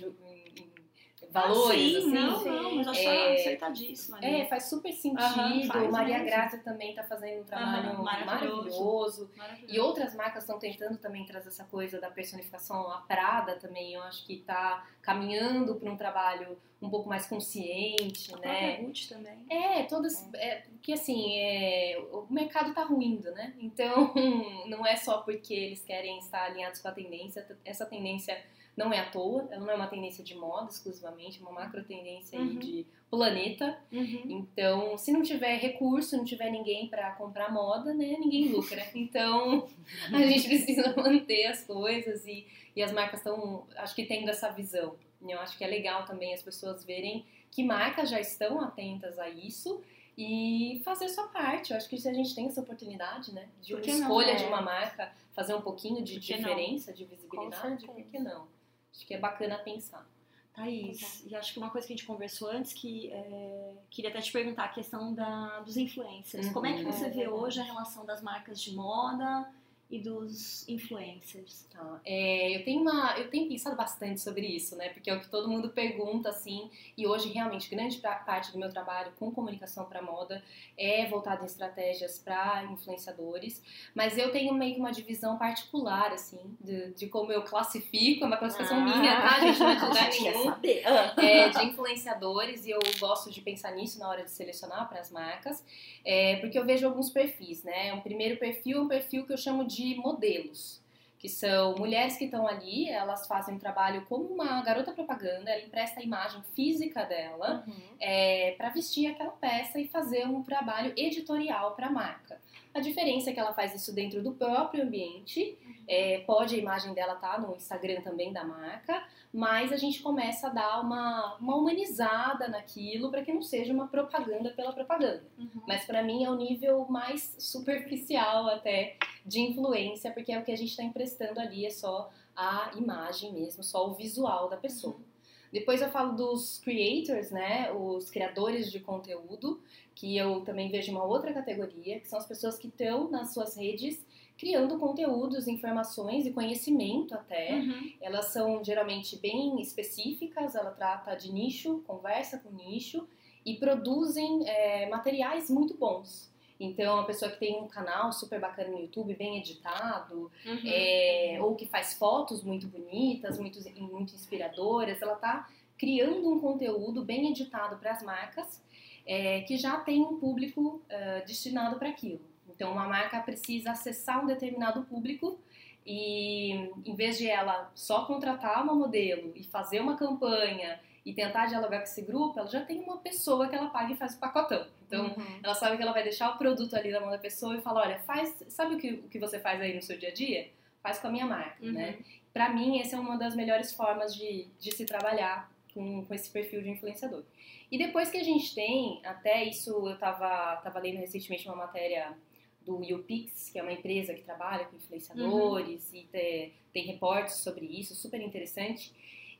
valores, ah, sim, assim. não, não, mas acho é, acertadíssima. É, faz super sentido. Aham, faz Maria mesmo. Graça também tá fazendo um trabalho Aham, maravilhoso. maravilhoso. Maravilhoso. E outras marcas estão tentando também trazer essa coisa da personificação. A Prada também, eu acho que está caminhando para um trabalho um pouco mais consciente, A né? Gucci também. É, todas. É, porque assim, é, o mercado tá ruindo, né? Então, não é só porque eles querem estar alinhados com a tendência, essa tendência não é à toa, ela não é uma tendência de moda exclusivamente, é uma macro tendência aí Uhum. de planeta. Uhum. Então, se não tiver recurso, não tiver ninguém para comprar moda, né, ninguém lucra. Então, a gente precisa manter as coisas e, e as marcas estão, acho que tendo essa visão. Eu acho que é legal também as pessoas verem que marcas já estão atentas a isso e fazer sua parte. Eu acho que se a gente tem essa oportunidade, né, de uma não, escolha né? de uma marca, fazer um pouquinho de que não? diferença, de visibilidade, por que não? Acho que é bacana pensar. Thaís, e acho que uma coisa que a gente conversou antes, que é, queria até te perguntar, a questão da, dos influencers. Uhum. Como é que você É vê verdade. hoje a relação das marcas de moda e dos influencers? Tá. É, eu, tenho uma, eu tenho pensado bastante sobre isso, né? Porque é o que todo mundo pergunta, assim. E hoje, realmente, grande parte do meu trabalho com comunicação para moda é voltado em estratégias para influenciadores. Mas eu tenho meio que uma divisão particular, assim, de, de como eu classifico. É uma classificação minha, tá, gente? Não é de lugar nenhum? Ah. é, de influenciadores e eu gosto de pensar nisso na hora de selecionar para as marcas, é, porque eu vejo alguns perfis, né? Um primeiro perfil é um perfil que eu chamo de modelos, que são mulheres que estão ali, elas fazem um trabalho como uma garota propaganda, ela empresta a imagem física dela Uhum. é, para vestir aquela peça e fazer um trabalho editorial para a marca. A diferença é que ela faz isso dentro do próprio ambiente, é, pode a imagem dela estar no Instagram também da marca, mas a gente começa a dar uma, uma humanizada naquilo para que não seja uma propaganda pela propaganda. Uhum. Mas para mim é o nível mais superficial até de influência, porque é o que a gente está emprestando ali, é só a imagem mesmo, só o visual da pessoa. Depois eu falo dos creators, né, os criadores de conteúdo, que eu também vejo uma outra categoria, que são as pessoas que estão nas suas redes criando conteúdos, informações e conhecimento até. Uhum. Elas são geralmente bem específicas, ela trata de nicho, conversa com nicho e produzem é, materiais muito bons. Então, a pessoa que tem um canal super bacana no YouTube, bem editado, Uhum. é, ou que faz fotos muito bonitas, muito, muito inspiradoras, ela está criando um conteúdo bem editado para as marcas é, que já tem um público é, destinado para aquilo. Então, uma marca precisa acessar um determinado público e, em vez de ela só contratar uma modelo e fazer uma campanha e tentar dialogar com esse grupo, ela já tem uma pessoa que ela paga e faz o pacotão. Então, Uhum. ela sabe que ela vai deixar o produto ali na mão da pessoa e fala, olha, faz, sabe o que, o que você faz aí no seu dia a dia? Faz com a minha marca, Uhum. né? Pra mim, essa é uma das melhores formas de, de se trabalhar com, com esse perfil de influenciador. E depois que a gente tem, até isso eu tava, tava lendo recentemente uma matéria do YouPix, que é uma empresa que trabalha com influenciadores e te- tem reportes sobre isso, super interessante.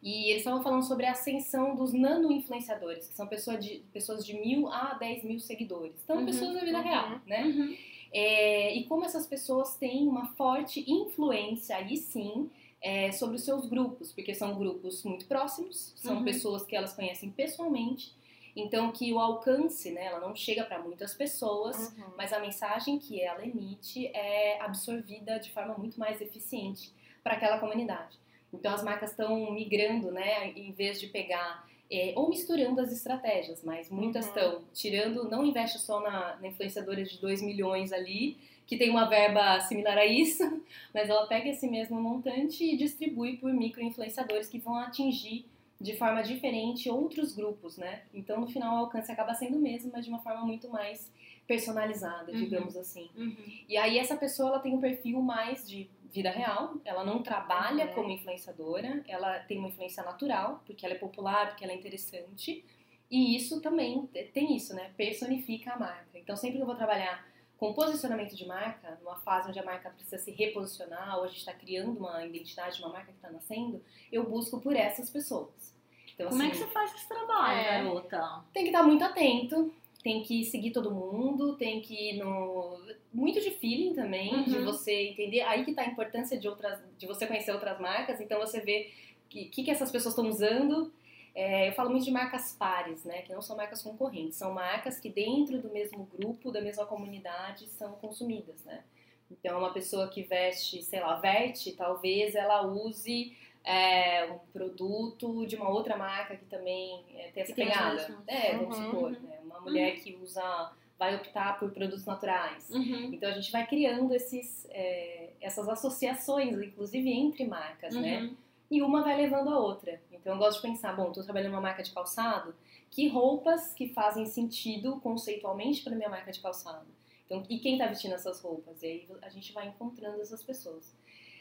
E eles estavam falando sobre a ascensão dos nano-influenciadores, que são pessoa de, pessoas de mil a dez mil seguidores. Então, Uhum, pessoas da vida uhum, real, né? Uhum. É, e como essas pessoas têm uma forte influência, aí sim, é, sobre os seus grupos, porque são grupos muito próximos, são Uhum. pessoas que elas conhecem pessoalmente, então que o alcance, né, ela não chega para muitas pessoas, Uhum. mas a mensagem que ela emite é absorvida de forma muito mais eficiente para aquela comunidade. Então as marcas estão migrando, né, em vez de pegar é, ou misturando as estratégias, mas muitas Uhum. estão tirando, não investe só na, na influenciadora de 2 milhões ali, que tem uma verba similar a isso, mas ela pega esse mesmo montante e distribui por micro-influenciadores que vão atingir de forma diferente outros grupos, né? Então, no final, o alcance acaba sendo o mesmo, mas de uma forma muito mais personalizada, Uhum. digamos assim. Uhum. E aí, essa pessoa, ela tem um perfil mais de vida real, ela não trabalha Uhum. como influenciadora, ela tem uma influência natural, porque ela é popular, porque ela é interessante, e isso também tem isso, né? Personifica a marca. Então, sempre que eu vou trabalhar com posicionamento de marca, numa fase onde a marca precisa se reposicionar, ou a gente está criando uma identidade de uma marca que está nascendo, eu busco por essas pessoas. Então, Como é assim, que você faz esse trabalho, É. garota? tem que estar muito atento, tem que seguir todo mundo, tem que ir no muito de feeling também, de Uhum. você entender aí que tá a importância de outras, de você conhecer outras marcas, então você vê que que, que essas pessoas estão usando. É, eu falo muito de marcas pares, né, que não são marcas concorrentes, são marcas que dentro do mesmo grupo, da mesma comunidade, são consumidas, né. Então, uma pessoa que veste, sei lá, verte, talvez ela use é, um produto de uma outra marca que também é, tem essa tem pegada. É, vamos Uhum, supor, né? Uma mulher que usa, vai optar por produtos naturais. Uhum. Então a gente vai criando esses, é, essas associações, inclusive entre marcas, né? Uhum. e uma vai levando a outra. Então eu gosto de pensar, bom, estou trabalhando numa marca de calçado, que roupas que fazem sentido conceitualmente para minha marca de calçado? Então, e quem está vestindo essas roupas? E aí a gente vai encontrando essas pessoas.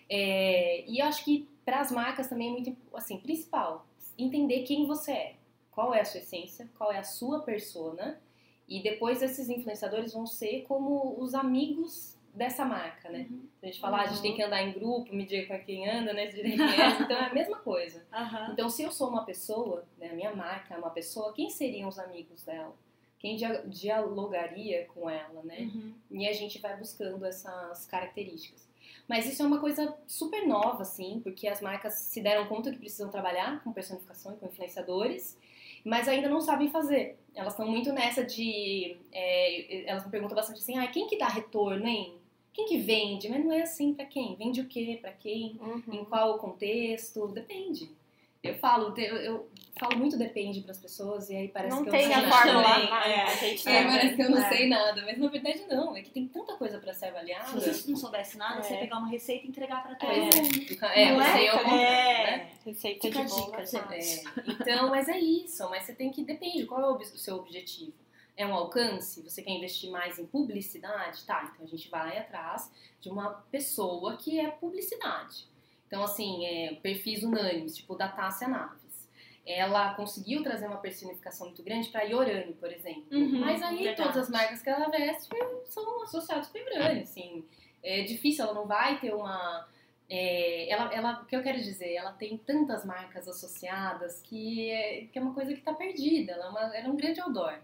É, e eu acho que para as marcas também é muito, assim, principal, entender quem você é, qual é a sua essência, qual é a sua persona, e depois esses influenciadores vão ser como os amigos dessa marca, né? Uhum. A gente fala, uhum. a gente tem uhum. que andar em grupo, medir com quem anda, né? Quem é, então é a mesma coisa. Uhum. Então, se eu sou uma pessoa, né, a minha marca é uma pessoa, quem seriam os amigos dela? Quem dialogaria com ela, né? Uhum. E a gente vai buscando essas características. Mas isso é uma coisa super nova, assim, porque as marcas se deram conta que precisam trabalhar com personificação e com influenciadores, mas ainda não sabem fazer. Elas estão muito nessa de. É, elas me perguntam bastante assim: ah, quem que dá retorno, hein? Quem que vende? Mas não é assim para quem? Vende o quê? Para quem? Uhum. Em qual contexto? Depende. Eu falo, eu, eu falo muito depende para as pessoas e aí parece não que eu não sei a fórmula. É, a gente é, parece que eu não é. sei nada, mas na verdade não, é que tem tanta coisa para ser avaliada. Se você não soubesse nada, é. você ia pegar uma receita e entregar para todo mundo. É, é, você é, né? Receita Fica de bola. Então, mas é isso, mas você tem que depende, qual é o seu objetivo? é um alcance, você quer investir mais em publicidade, tá? Então a gente vai atrás de uma pessoa que é publicidade. Então, assim, é, perfis unânimes, tipo da Tássia Naves. Ela conseguiu trazer uma personificação muito grande para Yorani, por exemplo. Uhum, Mas aí verdade. todas as marcas que ela veste são associadas com a Yorani, assim. É difícil, ela não vai ter uma... É, ela, ela, o que eu quero dizer, ela tem tantas marcas associadas que é, que é uma coisa que está perdida. Ela é, uma, ela é um grande outdoor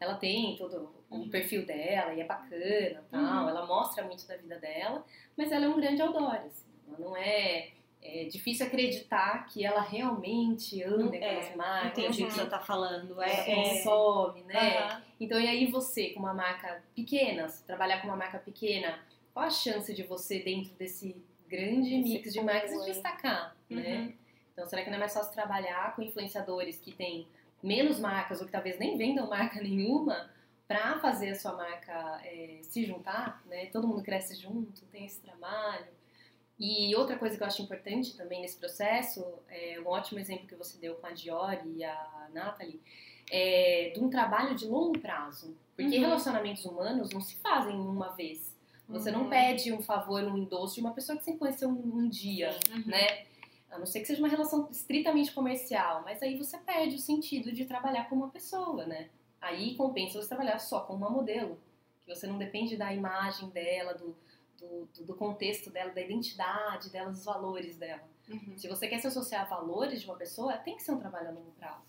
ela tem todo o uhum. perfil dela e é bacana tal, uhum. ela mostra muito da vida dela, mas ela é um grande outdoor, assim, não é, é difícil acreditar que ela realmente anda com as marcas. Entendi o que você tá falando. É, é, consome, né? Uhum. Então, e aí você, com uma marca pequena, trabalhar com uma marca pequena, qual a chance de você, dentro desse grande Esse mix de marcas, se destacar, né? Uhum. Então, será que não é mais fácil trabalhar com influenciadores que têm menos marcas ou que talvez nem vendam marca nenhuma para fazer a sua marca é, se juntar, né? Todo mundo cresce junto, tem esse trabalho. E outra coisa que eu acho importante também nesse processo, é um ótimo exemplo que você deu com a Dior e a Nathalie, é de um trabalho de longo prazo. Porque uhum. relacionamentos humanos não se fazem uma vez. Você uhum. não pede um favor, um endosso de uma pessoa que você conheceu um, um dia, uhum. né? A não ser que seja uma relação estritamente comercial, mas aí você perde o sentido de trabalhar com uma pessoa, né? Aí compensa você trabalhar só com uma modelo, que você não depende da imagem dela, do, do, do contexto dela, da identidade dela, dos valores dela. Uhum. Se você quer se associar a valores de uma pessoa, tem que ser um trabalho a longo prazo.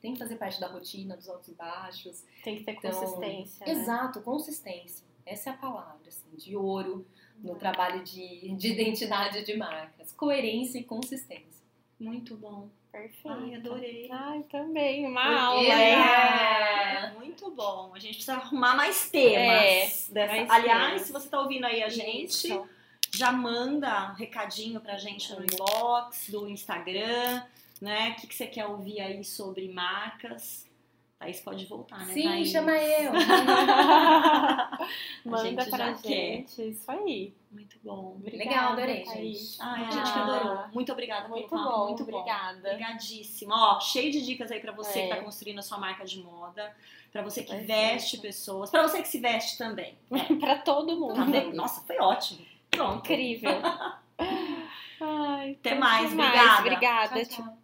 Tem que fazer parte da rotina, dos altos e baixos. Tem que ter então, consistência. Né? Exato, consistência. Essa é a palavra, assim, de ouro no trabalho de, de identidade de marcas. Coerência e consistência. Muito bom. Perfeito. Ai, adorei. Ai, também, uma Porque aula. É. Muito bom. A gente precisa arrumar mais temas. É, dessa... mais Aliás, temas. se você está ouvindo aí a gente, Isso. já manda recadinho pra gente no inbox do Instagram, né? O que, que você quer ouvir aí sobre marcas? Thaís pode voltar, né? Sim, Thaís? chama eu. Manda pra gente. Quer. Isso aí. Muito bom. Obrigada, Legal, adorei, gente. Ai, a gente que adorou. Muito obrigada muito pelo bom, Muito obrigada. Obrigadíssima. Ó, cheio de dicas aí pra você é. que tá construindo a sua marca de moda. Pra você que veste pessoas. Pra você que se veste também. É. pra todo mundo. Também. Nossa, foi ótimo. Pronto. Incrível. Ai, Até mais. Obrigada. Obrigada. Tchau, tchau.